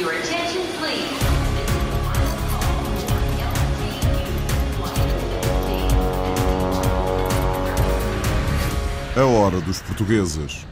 Your attention, please. A hora dos portugueses.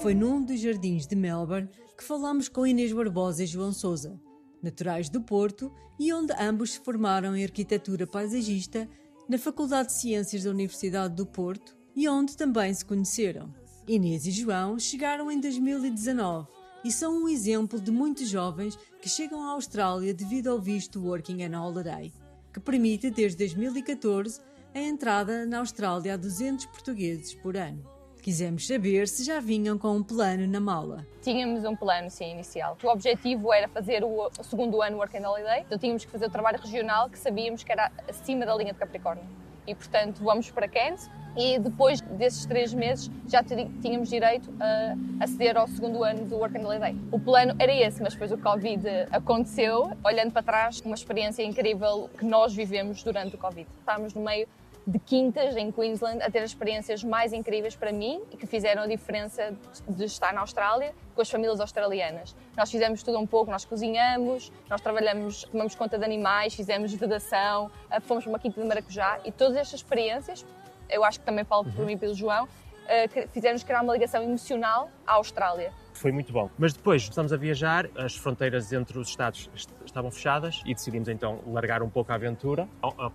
Foi num dos jardins de Melbourne que falámos com Inês Barbosa e João Souza, naturais do Porto e onde ambos se formaram em arquitetura paisagista na Faculdade de Ciências da Universidade do Porto e onde também se conheceram. Inês e João chegaram em 2019 e são um exemplo de muitos jovens que chegam à Austrália devido ao visto Working and Holiday, que permite desde 2014 a entrada na Austrália a 200 portugueses por ano. Quisemos saber se já vinham com um plano na mala. Tínhamos um plano, sim, inicial. O objetivo era fazer o, segundo ano Work and Holiday, então tínhamos que fazer o trabalho regional que sabíamos que era acima da linha de Capricórnio. E, portanto, vamos para Cairns e depois desses três meses já tínhamos direito a aceder ao segundo ano do Work and Holiday. O plano era esse, mas depois o Covid aconteceu. Olhando para trás, uma experiência incrível que nós vivemos durante o Covid. Estávamos no meio de quintas em Queensland a ter as experiências mais incríveis para mim e que fizeram a diferença de estar na Austrália com as famílias australianas. Nós fizemos tudo um pouco, nós cozinhamos, nós trabalhamos, tomamos conta de animais, fizemos vedação, eh, fomos para uma quinta de maracujá e todas estas experiências, eu acho que também falo por mim e pelo João, eh, fizeram-nos criar uma ligação emocional à Austrália foi muito bom. Mas depois estamos a viajar, as fronteiras entre os Estados estavam fechadas e decidimos então largar um pouco a aventura,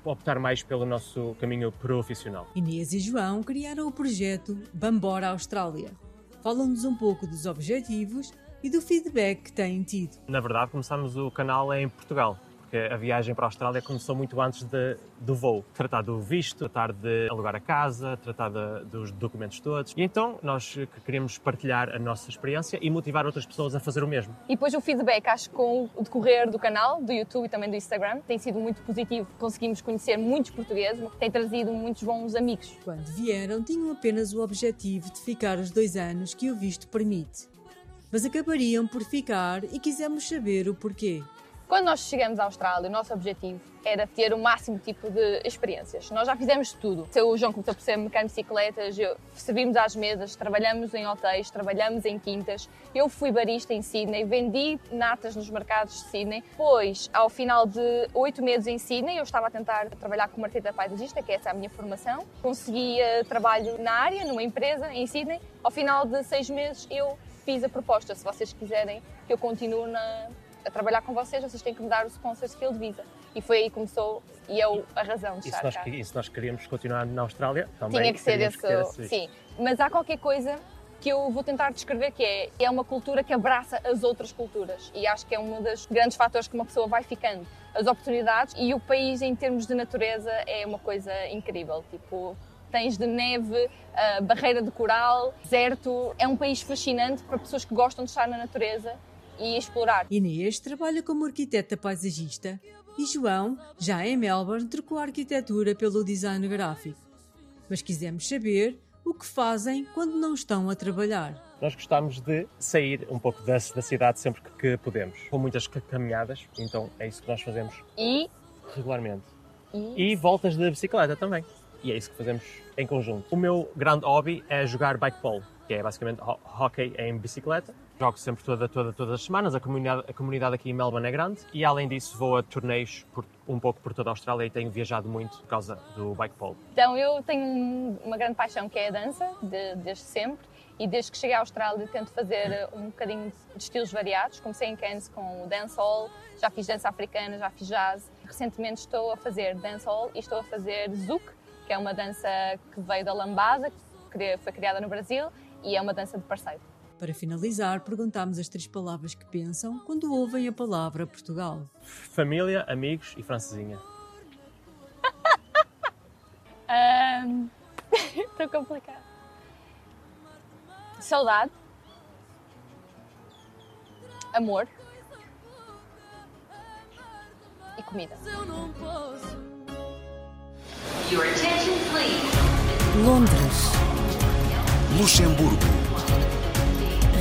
optar mais pelo nosso caminho profissional. Inês e João criaram o projeto Bambora Austrália. Falam-nos um pouco dos objetivos e do feedback que têm tido. Na verdade, começámos o canal em Portugal porque a viagem para a Austrália começou muito antes de, do voo. Tratar do visto, tratar de alugar a casa, tratar de, dos documentos todos. E então nós queríamos partilhar a nossa experiência e motivar outras pessoas a fazer o mesmo. E depois o feedback, acho que com o decorrer do canal, do YouTube e também do Instagram, tem sido muito positivo. Conseguimos conhecer muitos portugueses, tem trazido muitos bons amigos. Quando vieram, tinham apenas o objetivo de ficar os dois anos que o visto permite. Mas acabariam por ficar e quisemos saber o porquê. Quando nós chegamos à Austrália, o nosso objetivo era ter o máximo tipo de experiências. Nós já fizemos tudo. O João começou por ser mecânico de bicicletas, servimos às mesas, trabalhamos em hotéis, trabalhamos em quintas. Eu fui barista em Sydney, vendi natas nos mercados de Sydney. Depois, ao final de oito meses em Sydney, eu estava a tentar trabalhar como arquiteta paisagista, que essa é a minha formação. Consegui trabalho na área, numa empresa em Sydney. Ao final de seis meses, eu fiz a proposta, se vocês quiserem que eu continue na, a trabalhar com vocês, vocês têm que me dar o sponsor skill de Visa. E foi aí que começou, e é a razão de e estar nós, cá. E se nós queríamos continuar na Austrália, também Tinha que ser esse, que sim. Mas há qualquer coisa que eu vou tentar descrever que é, é uma cultura que abraça as outras culturas e acho que é um dos grandes fatores que uma pessoa vai ficando. As oportunidades e o país em termos de natureza é uma coisa incrível, tipo tens de neve, barreira de coral, deserto. É um país fascinante para pessoas que gostam de estar na natureza e explorar. Inês trabalha como arquiteta paisagista e João, já em Melbourne, trocou a arquitetura pelo design gráfico. Mas quisemos saber o que fazem quando não estão a trabalhar. Nós gostamos de sair um pouco da, da cidade sempre que, que podemos, com muitas caminhadas, então é isso que nós fazemos e regularmente. E... e voltas de bicicleta também. E é isso que fazemos em conjunto. O meu grande hobby é jogar bike polo, que é basicamente ho hockey em bicicleta Jogo sempre toda, toda, todas as semanas, a comunidade, a comunidade aqui em Melbourne é grande e além disso vou a torneios por, um pouco por toda a Austrália e tenho viajado muito por causa do bike pole. Então eu tenho uma grande paixão que é a dança, de, desde sempre, e desde que cheguei à Austrália tento fazer um bocadinho de estilos variados. Comecei em Cairns com o dancehall, já fiz dança africana, já fiz jazz. Recentemente estou a fazer dancehall e estou a fazer zouk, que é uma dança que veio da lambada, que foi criada no Brasil e é uma dança de parceiro. Para finalizar, perguntámos as três palavras que pensam quando ouvem a palavra Portugal. Família, amigos e francesinha. Estou um... complicado. Saudade. Amor. E comida. Your attention, please. Londres. Luxemburgo.